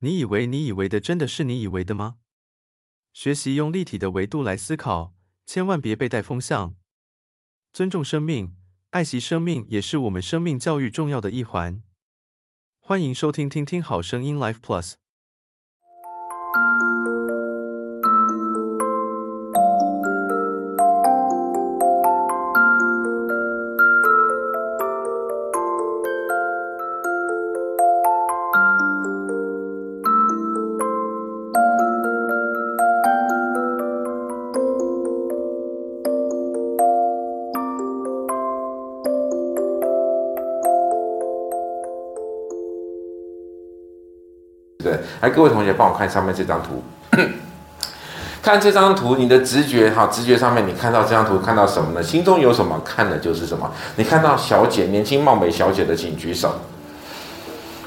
你以为你以为的真的是你以为的吗？学习用立体的维度来思考，千万别被带风向。尊重生命，爱惜生命，也是我们生命教育重要的一环。欢迎收听听听好声音 Life Plus。来，各位同学，帮我看上面这张图。看这张图，你的直觉哈，直觉上面你看到这张图，看到什么呢？心中有什么，看的就是什么。你看到小姐，年轻貌美小姐的，请举手。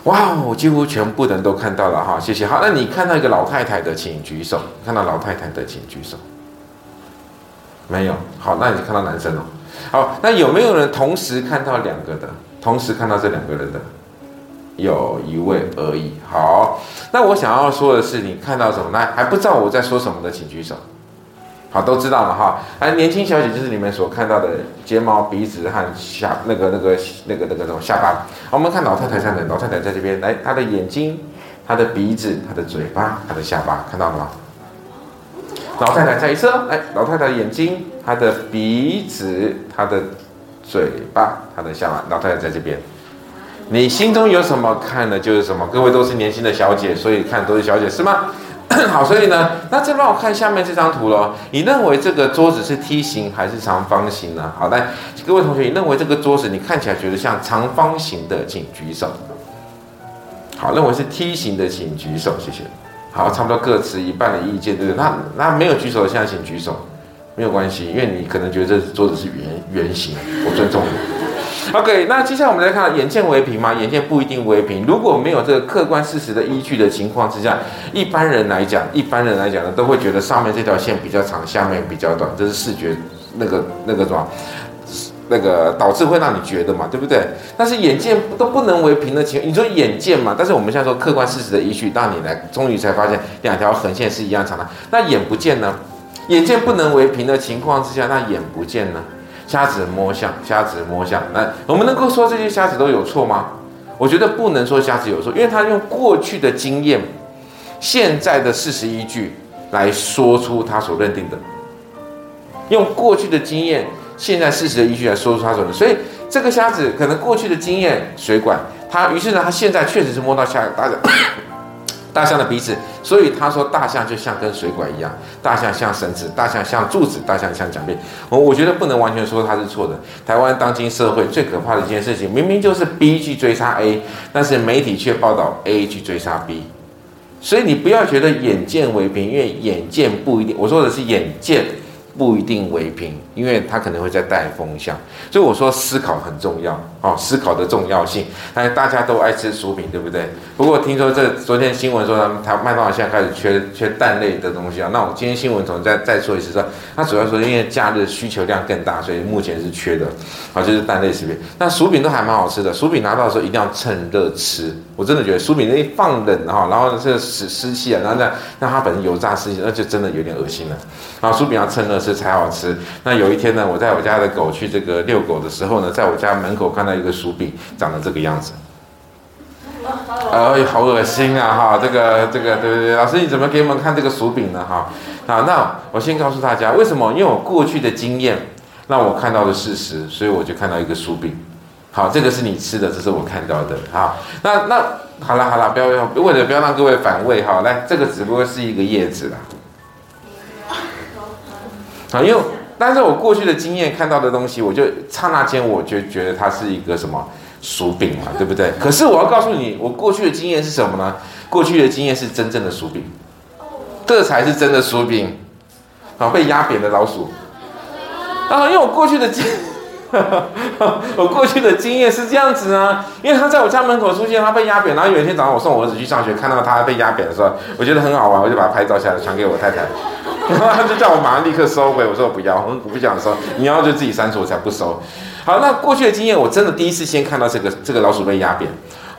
哇哦，几乎全部人都看到了哈，谢谢。好，那你看到一个老太太的，请举手。看到老太太的，请举手。没有。好，那你看到男生哦。好，那有没有人同时看到两个的？同时看到这两个人的？有一位而已。好，那我想要说的是，你看到什么？那还不知道我在说什么的，请举手。好，都知道了哈。哎，年轻小姐就是你们所看到的睫毛、鼻子和下那个、那个、那个、那个什么下巴。我们看老太太在哪，老太太在这边，来，她的眼睛、她的鼻子、她的嘴巴、她的下巴，看到了吗？老太太再一次，来，老太太眼睛、她的鼻子、她的嘴巴、她的下巴，老太太在这边。你心中有什么，看的就是什么。各位都是年轻的小姐，所以看都是小姐，是吗？好，所以呢，那再让我看下面这张图喽。你认为这个桌子是梯形还是长方形呢？好，来，各位同学，你认为这个桌子你看起来觉得像长方形的，请举手。好，认为是梯形的，请举手，谢谢。好，差不多各持一半的意见，对不对？那那没有举手的，现在请举手，没有关系，因为你可能觉得这桌子是圆圆形，我尊重你。OK，那接下来我们来看，眼见为凭吗？眼见不一定为凭。如果没有这个客观事实的依据的情况之下，一般人来讲，一般人来讲呢，都会觉得上面这条线比较长，下面比较短，这是视觉那个那个什么，那个导致会让你觉得嘛，对不对？但是眼见都不能为凭的情，你说眼见嘛？但是我们现在说客观事实的依据，让你来，终于才发现两条横线是一样长的。那眼不见呢？眼见不能为凭的情况之下，那眼不见呢？瞎子摸象，瞎子摸象。那我们能够说这些瞎子都有错吗？我觉得不能说瞎子有错，因为他用过去的经验、现在的事实依据来说出他所认定的，用过去的经验、现在事实的依据来说出他所认。所以这个瞎子可能过去的经验水管，他于是呢，他现在确实是摸到下大家。大象的鼻子，所以他说大象就像根水管一样，大象像绳子，大象像柱子，大象像奖杯。我我觉得不能完全说他是错的。台湾当今社会最可怕的一件事情，明明就是 B 去追杀 A，但是媒体却报道 A 去追杀 B。所以你不要觉得眼见为凭，因为眼见不一定。我说的是眼见。不一定为凭，因为他可能会在带风向，所以我说思考很重要哦，思考的重要性。哎，大家都爱吃薯饼，对不对？不过听说这昨天新闻说他们他麦当劳现在开始缺缺蛋类的东西啊。那我今天新闻从再再说一次说，他主要说因为假日需求量更大，所以目前是缺的，好，就是蛋类食品。那薯饼都还蛮好吃的，薯饼拿到的时候一定要趁热吃。我真的觉得薯饼那一放冷哈，然后这湿湿气啊，然后这样让它本身油炸湿气，那就真的有点恶心了。然后薯饼要趁热吃才好吃。那有一天呢，我带我家的狗去这个遛狗的时候呢，在我家门口看到一个薯饼，长得这个样子。哎，好恶心啊！哈，这个这个，对对对，老师你怎么给我们看这个薯饼呢？哈，好，那我先告诉大家为什么？因为我过去的经验让我看到的事实，所以我就看到一个薯饼。好，这个是你吃的，这是我看到的。哈，那那好了好了，不要要，为了不要让各位反胃，哈，来，这个只不过是一个叶子啦。好，因为但是我过去的经验看到的东西，我就刹那间我就觉得它是一个什么薯饼嘛，对不对？可是我要告诉你，我过去的经验是什么呢？过去的经验是真正的薯饼，这才是真的薯饼。啊，被压扁的老鼠。啊，因为我过去的经。我过去的经验是这样子啊，因为他在我家门口出现，他被压扁，然后有一天早上我送我儿子去上学，看到他被压扁的时候，我觉得很好玩，我就把他拍照下来传给我太太，然 后他就叫我马上立刻收回，我说我不要，我不想收，你要就自己删除，我才不收。好，那过去的经验，我真的第一次先看到这个这个老鼠被压扁。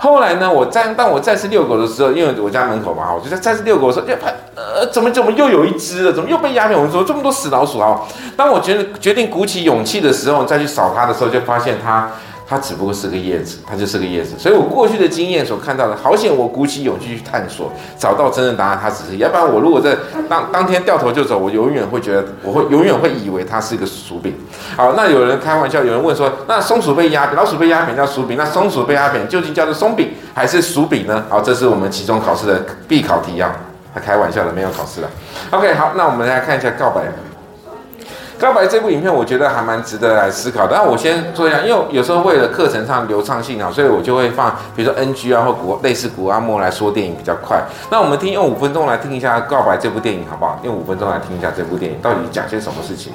后来呢，我再当我再次遛狗的时候，因为我家门口嘛，我就在再次遛狗的时候，哎呃，怎么怎么又有一只了？怎么又被压扁？我们说这么多死老鼠啊！当我觉得决定鼓起勇气的时候，再去扫它的时候，就发现它。它只不过是个叶子，它就是个叶子，所以我过去的经验所看到的，好险我鼓起勇气去探索，找到真正答案，它只是，要不然我如果在当当天掉头就走，我永远会觉得，我会永远会以为它是一个薯饼。好，那有人开玩笑，有人问说，那松鼠被压扁，老鼠被压扁叫薯饼，那松鼠被压扁究竟叫做松饼还是薯饼呢？好，这是我们期中考试的必考题啊，他开玩笑的，没有考试了。OK，好，那我们来看一下告白。告白这部影片，我觉得还蛮值得来思考。但我先说一下，因为有时候为了课程上流畅性啊，所以我就会放，比如说 NG 啊或古类似古阿莫来说电影比较快。那我们听用五分钟来听一下《告白》这部电影，好不好？用五分钟来听一下这部电影到底讲些什么事情。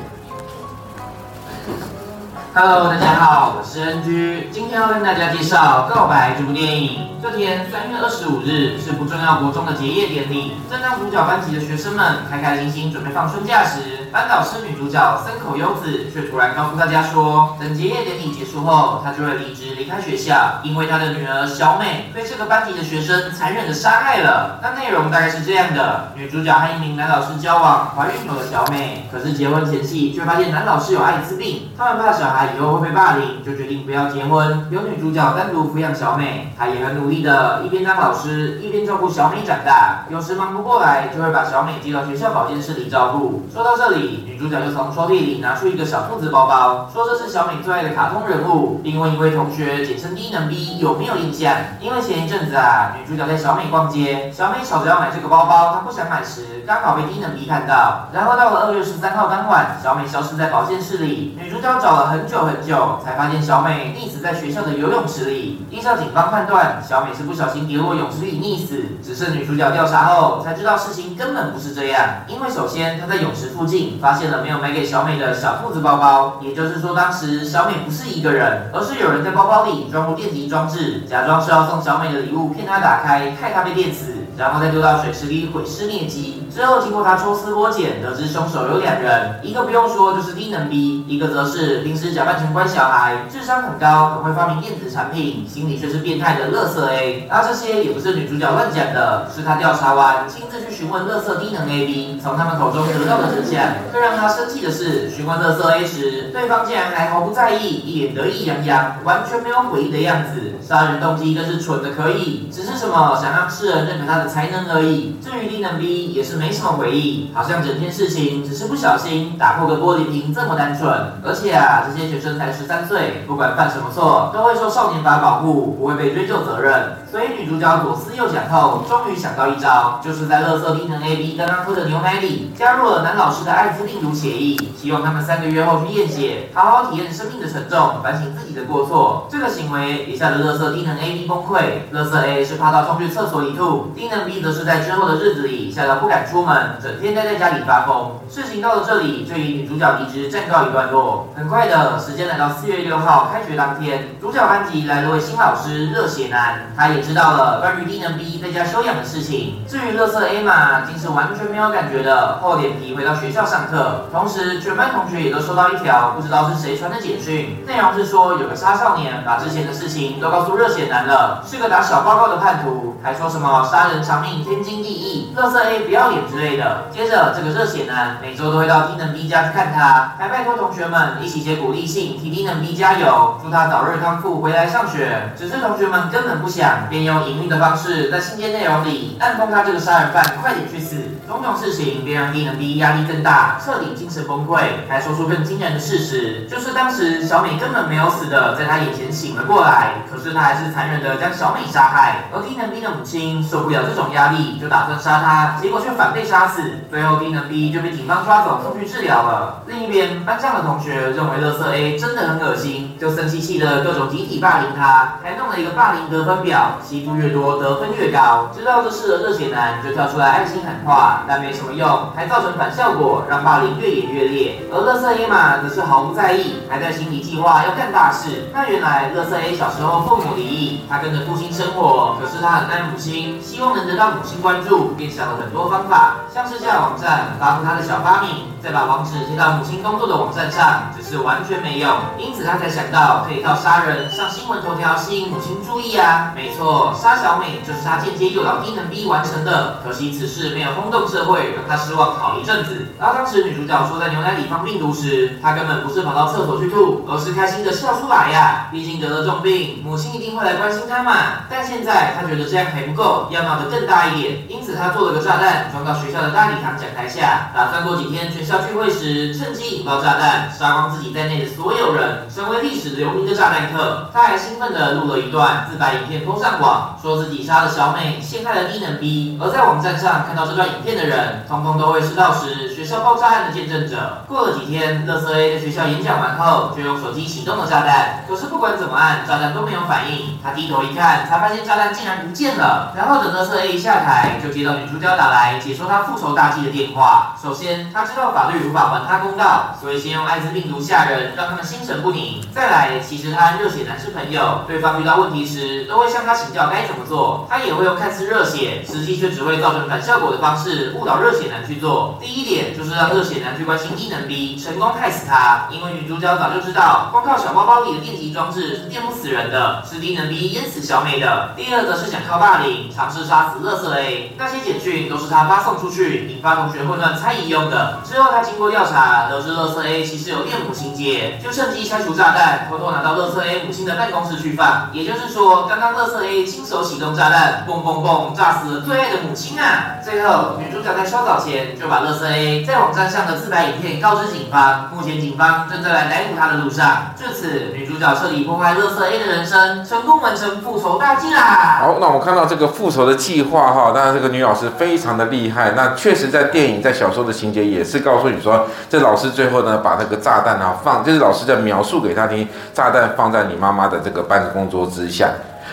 Hello，大家好，我是 NG，今天要跟大家介绍《告白》这部电影。这天三月二十五日是不重要国中的结业典礼，正当主角班级的学生们开开心心准备放春假时，班导师女主角森口优子却突然告诉大家说，等结业典礼结束后，她就会离职离开学校，因为她的女儿小美被这个班级的学生残忍的杀害了。那内容大概是这样的：女主角和一名男老师交往，怀孕有了小美，可是结婚前夕却发现男老师有艾滋病，他们怕小孩以后会被霸凌，就决定不要结婚，由女主角单独抚养小美。她也很努力的，一边当老师，一边照顾小美长大。有时忙不过来，就会把小美接到学校保健室里照顾。说到这里，女主角就从抽屉里拿出一个小兔子包包，说这是小美最爱的卡通人物，并问一位同学，简称低能 B 有没有印象？因为前一阵子啊，女主角带小美逛街，小美吵着要买这个包包，她不想买时，刚好被低能 B 看到。然后到了二月十三号当晚，小美消失在保健室里，女主角找了很久很久，才发现小美溺死在学校的游泳池里。依照警方判断，小美是不小心跌落泳池里溺死。只是女主角调查后才知道事情根本不是这样，因为首先她在泳池附近发现了没有买给小美的小兔子包包，也就是说当时小美不是一个人，而是有人在包包里装入电极装置，假装是要送小美的礼物，骗她打开，害她被电死，然后再丢到水池里毁尸灭迹。之后经过他抽丝剥茧，得知凶手有两人，一个不用说就是低能 B，一个则是平时假扮成乖小孩，智商很高，很会发明电子产品，心里却是变态的乐色 A。而这些也不是女主角乱讲的，是她调查完亲自去询问乐色低能 A B，从他们口中得到的真相。更让她生气的是，询问乐色 A 时，对方竟然还毫不在意，一脸得意洋洋，完全没有悔意的样子。杀人动机更是蠢的可以，只是什么想让世人认可他的才能而已。至于低能 B，也是没。没什么回忆，好像整件事情只是不小心打破个玻璃瓶这么单纯。而且啊，这些学生才十三岁，不管犯什么错，都会受少年法保护，不会被追究责任。所以女主角左思右想后，终于想到一招，就是在乐色低能 AB 刚刚喝的牛奶里加入了男老师的艾滋病毒血液，希望他们三个月后去验血，好好体验生命的沉重，反省自己的过错。这个行为也吓得乐色低能 AB 崩溃，乐色 A 是怕到冲去厕所里吐，低能 B 则是在之后的日子里吓得不敢出。门，整天待在家里发疯。事情到了这里，就以女主角离职暂告一段落。很快的时间来到四月六号开学当天，主角班级来了位新老师热血男，他也也知道了关于低能 B 在家休养的事情。至于乐色 A 嘛，竟是完全没有感觉的，厚脸皮回到学校上课。同时，全班同学也都收到一条不知道是谁传的简讯，内容是说有个杀少年把之前的事情都告诉热血男了，是个打小报告的叛徒，还说什么杀人偿命天经地义，乐色 A 不要脸。之类的。接着，这个热血男每周都会到低能 B 家去看他，还拜托同学们一起写鼓励信，替低能 B 加油，祝他早日康复，回来上学。只是同学们根本不想，便用隐秘的方式在信件内容里暗讽他这个杀人犯快点去死。种种事情便让低能 B 压力更大，彻底精神崩溃。还说出更惊人的事实，就是当时小美根本没有死的，在他眼前醒了过来，可是他还是残忍的将小美杀害。而低能 B 的母亲受不了这种压力，就打算杀他，结果却反。被杀死，最后低能 B 就被警方抓走送去治疗了。另一边，班上的同学认为乐色 A 真的很恶心，就生气气的各种集体霸凌他，还弄了一个霸凌得分表，欺负越多得分越高。知道这事的热血男就跳出来爱心喊话，但没什么用，还造成反效果，让霸凌越演越烈。而乐色 A 嘛，则是毫不在意，还在心里计划要干大事。那原来乐色 A 小时候父母离异，他跟着父亲生活，可是他很爱母亲，希望能得到母亲关注，便想了很多方法。像是架网站发布他的小发明，再把网址贴到母亲工作的网站上，只是完全没用。因此他才想到可以靠杀人上新闻头条，吸引母亲注意啊。没错，杀小美就是他间接诱导低能 B 完成的。可惜此事没有轰动社会，让他失望好一阵子。而当时女主角说在牛奶里放病毒时，他根本不是跑到厕所去吐，而是开心的笑出来呀。毕竟得了重病，母亲一定会来关心他嘛。但现在他觉得这样还不够，要闹得更大一点。因此他做了个炸弹，装到学校的大礼堂讲台下，打算过几天全校聚会时，趁机引爆炸弹，杀光自己在内的所有人，成为历史留名的炸弹客。他还兴奋地录了一段自白影片铺上网，说自己杀了小美，陷害了低能 B。而在网站上看到这段影片的人，通通都会是到时学校爆炸案的见证者。过了几天，乐色 A 在学校演讲完后，就用手机启动了炸弹。可是不管怎么按，炸弹都没有反应。他低头一看，才发现炸弹竟然不见了。然后等乐色 A 一下台，就接到女主角打来解说他复仇大计的电话。首先，他知道法律无法还他公道，所以先用艾滋病毒吓人，让他们心神不宁。再来，其实他和热血男是朋友，对方遇到问题时都会向他请教该怎么做。他也会用看似热血，实际却只会造成反效果的方式误导热血男去做。第一点就是让热血男去关心低能 B，成功害死他。因为女主角早就知道，光靠小包包里的电击装置是电不死人的，是低能 B 淹死小美的。第二则是想靠霸凌，尝试杀死乐色 A，那些简讯都是他发送出去，引发同学混乱猜疑用的。之后他经过调查，得知乐色 A 其实有恋母情节，就趁机拆除炸弹，偷偷拿到乐色 A 母亲的办公室去放。也就是说，刚刚乐色 A 亲手启动炸弹，嘣嘣嘣，炸死了最爱的母亲啊！最后，女主角在稍早前就把乐色 A 在网站上的自白影片告知警方，目前警方正在来逮捕他的路上。至此，女主角彻底破坏乐色 A 的人生，成功完成复仇大计啦！好，那我们看到这个复仇的计划哈，当然这个女老师非常的厉害。那确实在电影在小说的情节也是告告诉你说，这老师最后呢把那个炸弹啊放，就是老师在描述给他听，炸弹放在你妈妈的这个办公桌之下。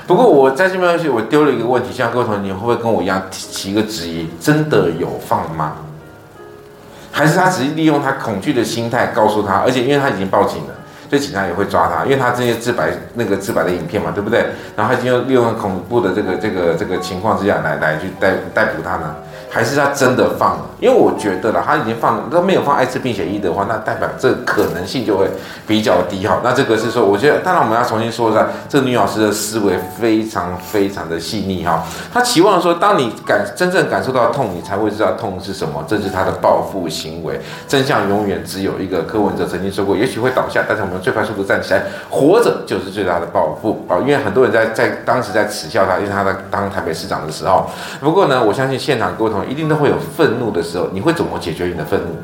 不过我在这边我丢了一个问题，像各位同学，你会不会跟我一样提一个质疑？真的有放吗？还是他只是利用他恐惧的心态告诉他，而且因为他已经报警了，所以警察也会抓他，因为他这些自白那个自白的影片嘛，对不对？然后他已经利用恐怖的这个这个这个情况之下来来去逮逮捕他呢？还是他真的放了？因为我觉得啦，他已经放了，他没有放艾滋病协议的话，那代表这可能性就会比较低哈。那这个是说，我觉得当然我们要重新说一下，这女老师的思维非常非常的细腻哈。她期望说，当你感真正感受到痛，你才会知道痛是什么，这是她的报复行为。真相永远只有一个。柯文哲曾经说过，也许会倒下，但是我们最快速度站起来，活着就是最大的报复啊！因为很多人在在当时在耻笑他，因为他在当台北市长的时候。不过呢，我相信现场各位同学。一定都会有愤怒的时候，你会怎么解决你的愤怒？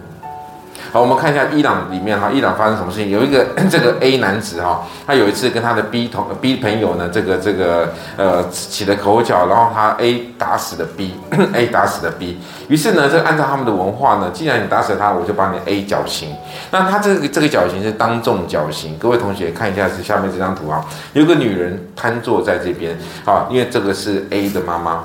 好，我们看一下伊朗里面哈，伊朗发生什么事情？有一个 这个 A 男子哈，他有一次跟他的 B 同 B 朋友呢，这个这个呃起了口角，然后他 A 打死了 B，A 打死了 B。于是呢，这按照他们的文化呢，既然你打死他，我就把你 A 绞刑。那他这个这个绞刑是当众绞刑。各位同学看一下是下面这张图啊，有个女人瘫坐在这边，啊，因为这个是 A 的妈妈。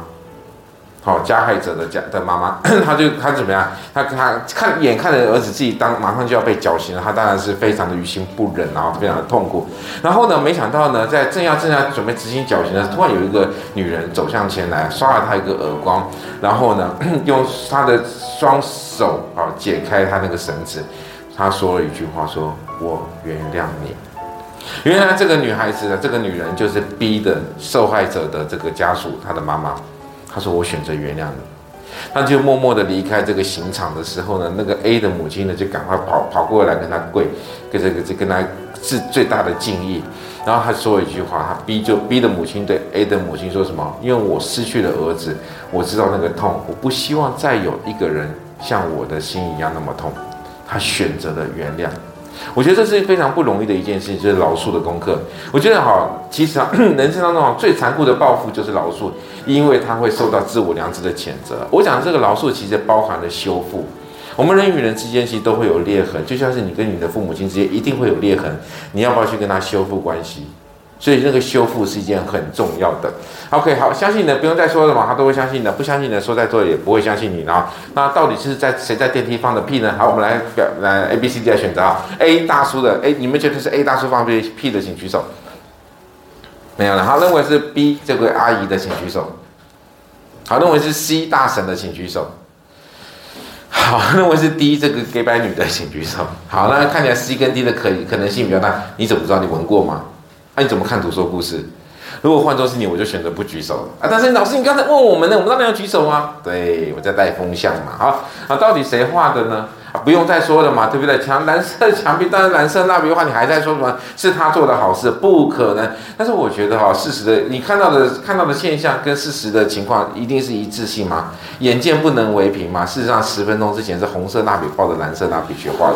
好，加害者的家的妈妈，他就他怎么样？他他看眼看着儿子自己当马上就要被绞刑了，他当然是非常的于心不忍，然后非常的痛苦。然后呢，没想到呢，在正要正要准备执行绞刑的时候，突然有一个女人走向前来，刷了他一个耳光，然后呢，用他的双手啊解开他那个绳子，他说了一句话说，我原谅你。原来这个女孩子呢，这个女人就是逼的受害者的这个家属，她的妈妈。他说：“我选择原谅你。”他就默默地离开这个刑场的时候呢，那个 A 的母亲呢就赶快跑跑过来跟他跪，跟这个就跟他致最大的敬意。然后他说一句话：“他 B 就 B 的母亲对 A 的母亲说什么？因为我失去了儿子，我知道那个痛，我不希望再有一个人像我的心一样那么痛。”他选择了原谅。我觉得这是非常不容易的一件事情，就是饶恕的功课。我觉得哈，其实啊，人生当中最残酷的报复就是饶恕，因为它会受到自我良知的谴责。我讲的这个饶恕其实包含了修复。我们人与人之间其实都会有裂痕，就像是你跟你的父母亲之间一定会有裂痕，你要不要去跟他修复关系？所以那个修复是一件很重要的。OK，好，相信你的不用再说了嘛，他都会相信的；不相信的说再多也不会相信你啊。那到底是在谁在电梯放的屁呢？好，我们来表来 A、B、C、D 来选择啊。A 大叔的，哎，你们觉得是 A 大叔放屁屁的，请举手。没有了，他，认为是 B 这位阿姨的，请举手。好，认为是 C 大婶的，请举手。好，认为是 D 这个 gay 白女的请举手。好，那看起来 C 跟 D 的可可能性比较大，你怎么知道？你闻过吗？那、你怎么看图说故事？如果换作是你，我就选择不举手了啊。但是老师，你刚才问我们呢，我们当然要举手啊。对，我在带风向嘛。好，啊，到底谁画的呢？啊，不用再说了嘛，对不对？墙蓝色墙壁，当然蓝色蜡笔画，你还在说什么？是他做的好事？不可能。但是我觉得哈，事实的你看到的看到的现象跟事实的情况一定是一致性吗？眼见不能为凭嘛。事实上，十分钟之前是红色蜡笔抱着蓝色蜡笔去画的。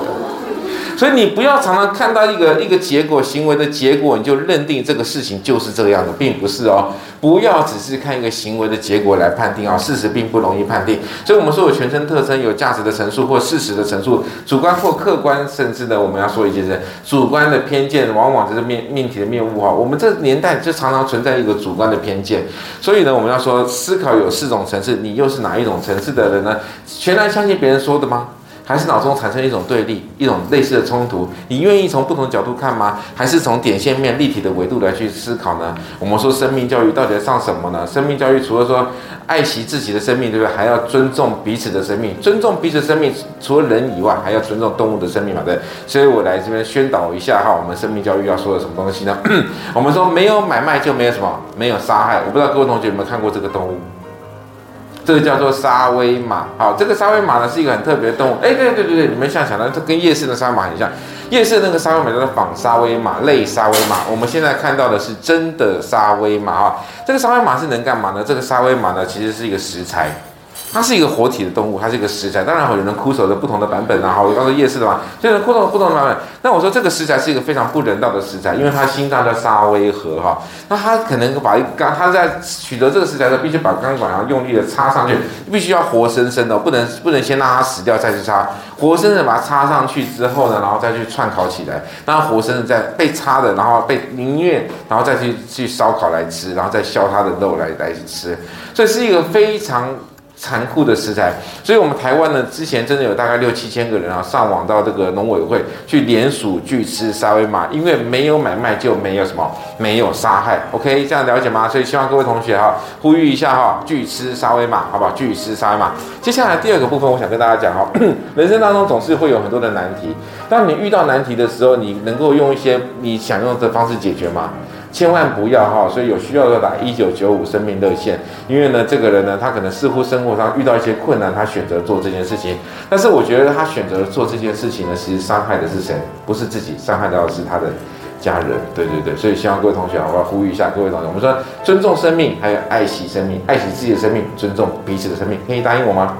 所以你不要常常看到一个一个结果行为的结果，你就认定这个事情就是这个样的，并不是哦。不要只是看一个行为的结果来判定啊，事实并不容易判定。所以，我们说有全身特征、有价值的陈述或事实的陈述，主观或客观，甚至呢，我们要说一件事，主观的偏见往往就是命命题的谬误哈。我们这年代就常常存在一个主观的偏见，所以呢，我们要说思考有四种层次，你又是哪一种层次的人呢？全然相信别人说的吗？还是脑中产生一种对立，一种类似的冲突，你愿意从不同角度看吗？还是从点线面立体的维度来去思考呢？我们说生命教育到底要上什么呢？生命教育除了说爱惜自己的生命，对不对？还要尊重彼此的生命，尊重彼此的生命，除了人以外，还要尊重动物的生命嘛？对。所以我来这边宣导一下哈，我们生命教育要说的什么东西呢？我们说没有买卖就没有什么，没有杀害。我不知道各位同学有没有看过这个动物？这个叫做沙威玛，好，这个沙威玛呢是一个很特别的动物，哎，对对对对，你们现在想到，这跟夜市的沙威玛很像，夜市那个沙威玛叫做仿沙威玛，类沙威玛，我们现在看到的是真的沙威玛。啊，这个沙威玛是能干嘛呢？这个沙威玛呢其实是一个食材。它是一个活体的动物，它是一个食材。当然，有人枯守的不同的版本啊，好，我刚说夜市的嘛，就是哭手不同的版本。那我说这个食材是一个非常不人道的食材，因为它心脏叫沙威河哈，那它可能把一钢，它在取得这个食材的时候，必须把钢管然后用力的插上去，必须要活生生的，不能不能先让它死掉再去插，活生生的把它插上去之后呢，然后再去串烤起来，让它活生生再被插的，然后被宁愿然后再去去烧烤来吃，然后再削它的肉来来吃，所以是一个非常。残酷的食材，所以我们台湾呢，之前真的有大概六七千个人啊，上网到这个农委会去联署拒吃沙威玛，因为没有买卖就没有什么，没有杀害。OK，这样了解吗？所以希望各位同学哈，呼吁一下哈，拒吃沙威玛，好不好？拒吃沙威玛。接下来第二个部分，我想跟大家讲哈，人生当中总是会有很多的难题，当你遇到难题的时候，你能够用一些你想用的方式解决吗？千万不要哈，所以有需要要打一九九五生命热线，因为呢，这个人呢，他可能似乎生活上遇到一些困难，他选择做这件事情。但是我觉得他选择做这件事情呢，其实伤害的是谁？不是自己，伤害到的是他的家人。对对对，所以希望各位同学，我要呼吁一下各位同学，我们说尊重生命，还有爱惜生命，爱惜自己的生命，尊重彼此的生命，可以答应我吗？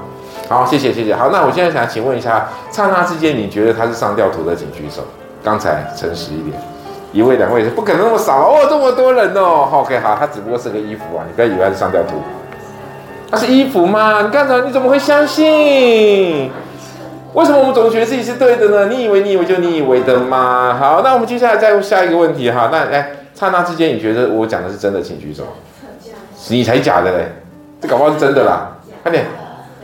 好，谢谢谢谢。好，那我现在想请问一下，刹那之间，你觉得他是上吊图的，请举手。刚才诚实一点。一位两位是不可能那么少哦，这么多人哦。OK，好，他只不过是个衣服啊，你不要以为他是上吊图。他是衣服吗？你刚才你怎么会相信？为什么我们总觉得自己是对的呢？你以为你以为就你以为的吗？好，那我们接下来再下一个问题哈。那来，刹那之间你觉得我讲的是真的，请举手。你才假的嘞，这搞不好是真的啦。快点。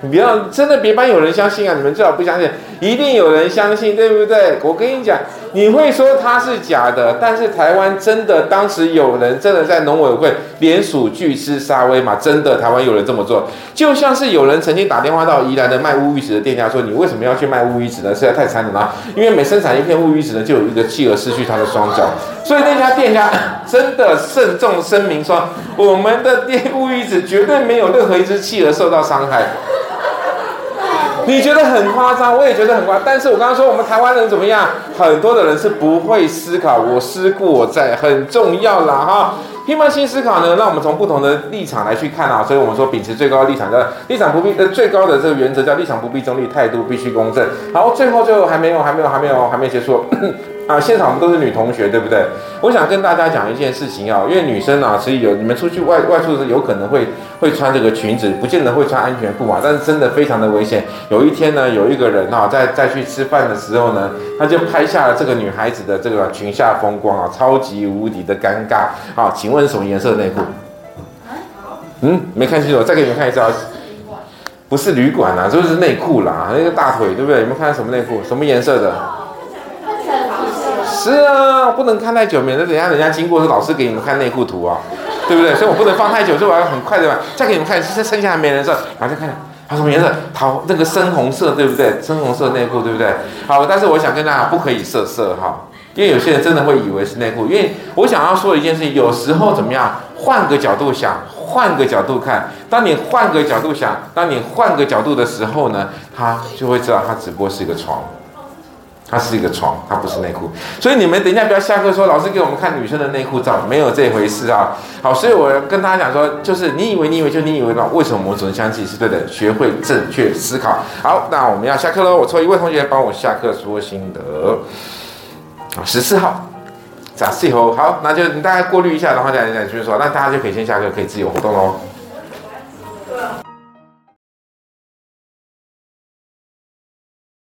你不要真的别班有人相信啊！你们最好不相信，一定有人相信，对不对？我跟你讲，你会说它是假的，但是台湾真的当时有人真的在农委会联署拒吃沙威玛，真的台湾有人这么做，就像是有人曾经打电话到宜兰的卖乌鱼子的店家说：“你为什么要去卖乌鱼子呢？实在太残忍了，因为每生产一片乌鱼子呢，就有一个企鹅失去它的双脚。”所以那家店家真的慎重声明说：“我们的店乌鱼子绝对没有任何一只企鹅受到伤害。”你觉得很夸张，我也觉得很夸张。但是我刚刚说我们台湾人怎么样？很多的人是不会思考，我思故我在很重要啦哈。批判性思考呢，让我们从不同的立场来去看啊。所以我们说秉持最高的立场叫立场不必呃最高的这个原则叫立场不必中立，态度必须公正。好，最后最后还没有还没有还没有还没结束。啊，现场我们都是女同学，对不对？我想跟大家讲一件事情啊，因为女生啊，所以有你们出去外外出的时候，有可能会会穿这个裙子，不见得会穿安全裤嘛，但是真的非常的危险。有一天呢，有一个人啊，在在去吃饭的时候呢，他就拍下了这个女孩子的这个裙下风光啊，超级无敌的尴尬。好，请问什么颜色的内裤？嗯，没看清楚，再给你们看一次啊，不是旅馆啊，就是内裤啦，那个大腿对不对？你们看什么内裤？什么颜色的？是啊，不能看太久，免得等下人家经过是老师给你们看内裤图啊，对不对？所以我不能放太久，所以我要很快的再给你们看，剩下还没人说，马上看，它什么颜色？桃那个深红色，对不对？深红色内裤，对不对？好，但是我想跟大家不可以色色哈，因为有些人真的会以为是内裤。因为我想要说一件事情，有时候怎么样？换个角度想，换个角度看。当你换个角度想，当你换个角度的时候呢，他就会知道，它只不过是一个床。它是一个床，它不是内裤，所以你们等一下不要下课说老师给我们看女生的内裤照，没有这回事啊。好，所以我跟大家讲说，就是你以为你以为就你以为嘛？为什么我们总相信是对的？学会正确思考。好，那我们要下课喽。我抽一位同学帮我下课说心得。十四号，咋四号？好，那就你大概过滤一下，然后再再继续说，那大家就可以先下课，可以自由活动喽。